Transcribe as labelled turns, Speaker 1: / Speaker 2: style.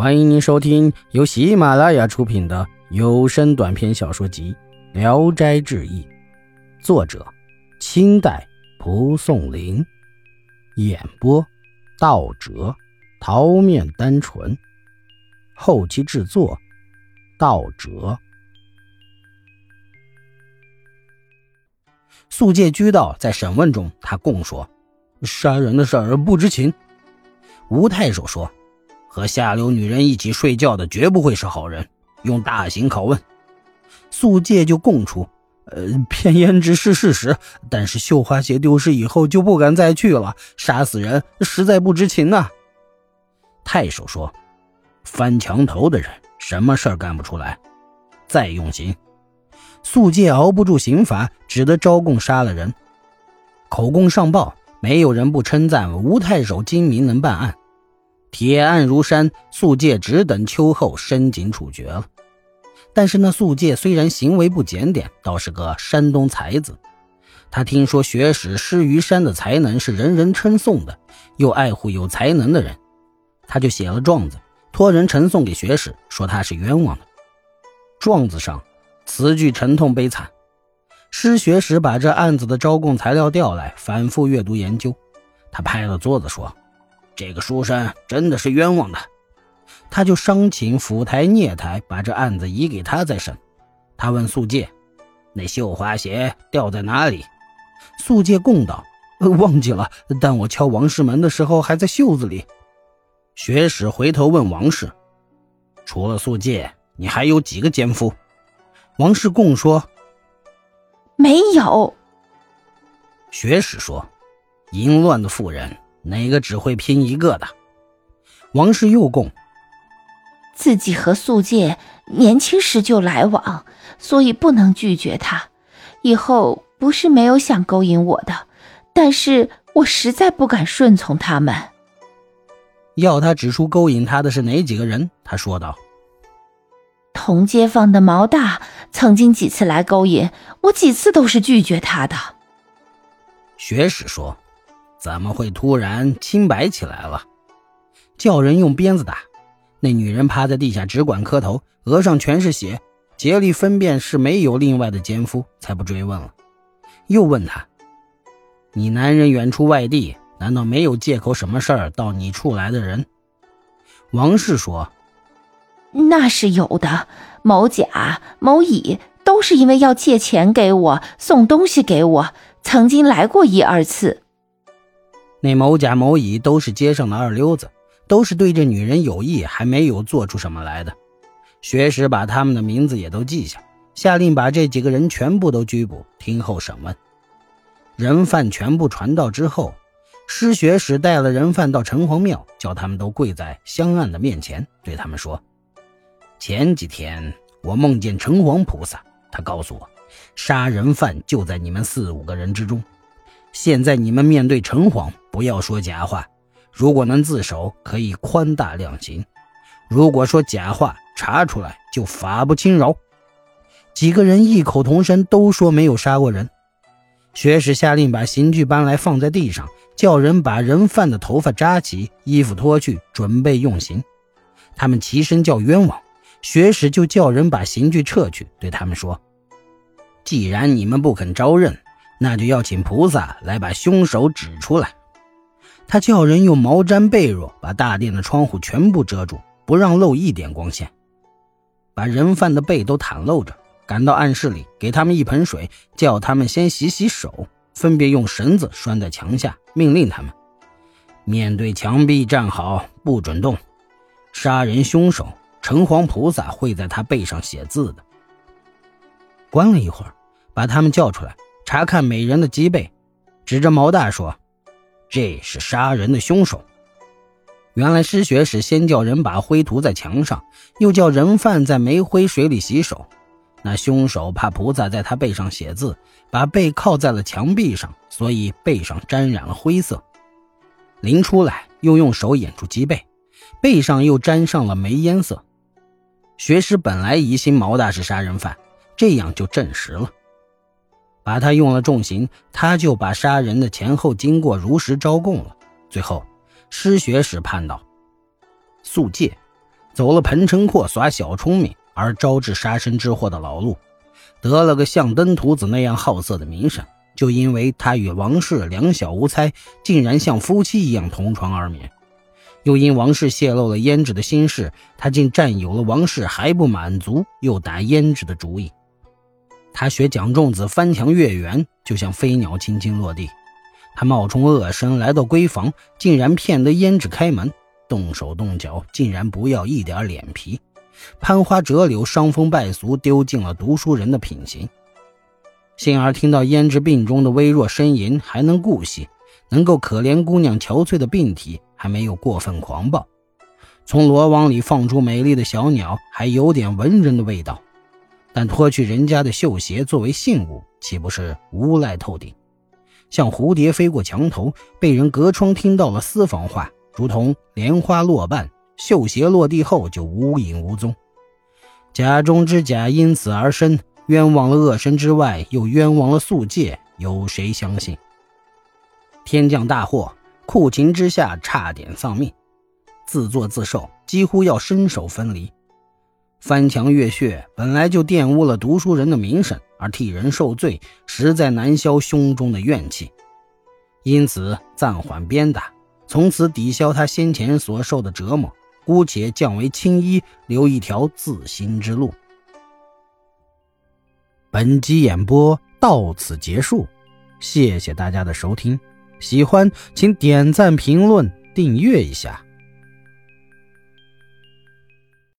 Speaker 1: 欢迎您收听由喜马拉雅出品的有声短篇小说集《聊斋志异》，作者：清代蒲松龄，演播：道哲、桃面单纯，后期制作：道哲。宿戒居道在审问中，他供说：“杀人的事儿不知情。”吴太守说。和下流女人一起睡觉的绝不会是好人，用大刑拷问。素戒就供出，呃，骗胭脂是事实，但是绣花鞋丢失以后就不敢再去了。杀死人实在不知情呐。太守说，翻墙头的人什么事儿干不出来，再用刑。素戒熬不住刑罚，只得招供杀了人。口供上报，没有人不称赞吴太守精明能办案。铁案如山，素戒只等秋后申井处决了。但是那素戒虽然行为不检点，倒是个山东才子。他听说学史施于山的才能是人人称颂的，又爱护有才能的人，他就写了状子，托人呈送给学史，说他是冤枉的。状子上词句沉痛悲惨。施学史把这案子的招供材料调来，反复阅读研究。他拍了桌子说。这个书生真的是冤枉的，他就商请府台、聂台把这案子移给他再审。他问素戒：“那绣花鞋掉在哪里？”素戒供道：“忘记了，但我敲王氏门的时候还在袖子里。”学史回头问王氏：“除了素戒，你还有几个奸夫？”王氏供说：“
Speaker 2: 没有。”
Speaker 1: 学史说：“淫乱的妇人。”哪个只会拼一个的？王氏又供
Speaker 2: 自己和素戒年轻时就来往，所以不能拒绝他。以后不是没有想勾引我的，但是我实在不敢顺从他们。
Speaker 1: 要他指出勾引他的是哪几个人？他说道：“
Speaker 2: 同街坊的毛大曾经几次来勾引我，几次都是拒绝他的。”
Speaker 1: 学史说。怎么会突然清白起来了？叫人用鞭子打，那女人趴在地下只管磕头，额上全是血。竭力分辨是没有另外的奸夫，才不追问了。又问他：“你男人远出外地，难道没有借口什么事儿到你处来的人？”王氏说：“
Speaker 2: 那是有的，某甲、某乙都是因为要借钱给我，送东西给我，曾经来过一二次。”
Speaker 1: 那某甲某乙都是街上的二流子，都是对这女人有意，还没有做出什么来的。学史把他们的名字也都记下，下令把这几个人全部都拘捕，听候审问。人犯全部传到之后，施学史带了人犯到城隍庙，叫他们都跪在香案的面前，对他们说：“前几天我梦见城隍菩萨，他告诉我，杀人犯就在你们四五个人之中。现在你们面对城隍。”不要说假话，如果能自首，可以宽大量刑；如果说假话，查出来就法不轻饶。几个人异口同声都说没有杀过人。学史下令把刑具搬来放在地上，叫人把人犯的头发扎起，衣服脱去，准备用刑。他们齐声叫冤枉，学史就叫人把刑具撤去，对他们说：“既然你们不肯招认，那就要请菩萨来把凶手指出来。”他叫人用毛毡被褥把大殿的窗户全部遮住，不让漏一点光线，把人犯的背都袒露着，赶到暗室里，给他们一盆水，叫他们先洗洗手，分别用绳子拴在墙下，命令他们面对墙壁站好，不准动。杀人凶手城隍菩萨会在他背上写字的。关了一会儿，把他们叫出来，查看每人的脊背，指着毛大说。这是杀人的凶手。原来失血时先叫人把灰涂在墙上，又叫人犯在煤灰水里洗手。那凶手怕菩萨在他背上写字，把背靠在了墙壁上，所以背上沾染了灰色。临出来又用手掩住脊背，背上又沾上了煤烟色。学师本来疑心毛大是杀人犯，这样就证实了。把他用了重刑，他就把杀人的前后经过如实招供了。最后，失学时判道：素戒，走了彭城阔耍小聪明而招致杀身之祸的老路，得了个像登徒子那样好色的名声，就因为他与王氏两小无猜，竟然像夫妻一样同床而眠。又因王氏泄露了胭脂的心事，他竟占有了王氏还不满足，又打胭脂的主意。他学蒋仲子翻墙越垣，就像飞鸟轻轻落地。他冒充恶神来到闺房，竟然骗得胭脂开门。动手动脚，竟然不要一点脸皮，攀花折柳，伤风败俗，丢尽了读书人的品行。幸而听到胭脂病中的微弱呻吟，还能顾惜，能够可怜姑娘憔悴的病体，还没有过分狂暴。从罗网里放出美丽的小鸟，还有点文人的味道。但脱去人家的绣鞋作为信物，岂不是无赖透顶？像蝴蝶飞过墙头，被人隔窗听到了私房话。如同莲花落瓣，绣鞋落地后就无影无踪。假中之假因此而生，冤枉了恶神之外，又冤枉了素界，有谁相信？天降大祸，酷情之下差点丧命，自作自受，几乎要身首分离。翻墙越穴本来就玷污了读书人的名声，而替人受罪，实在难消胸中的怨气，因此暂缓鞭打。从此抵消他先前所受的折磨，姑且降为青衣，留一条自新之路。本集演播到此结束，谢谢大家的收听，喜欢请点赞、评论、订阅一下。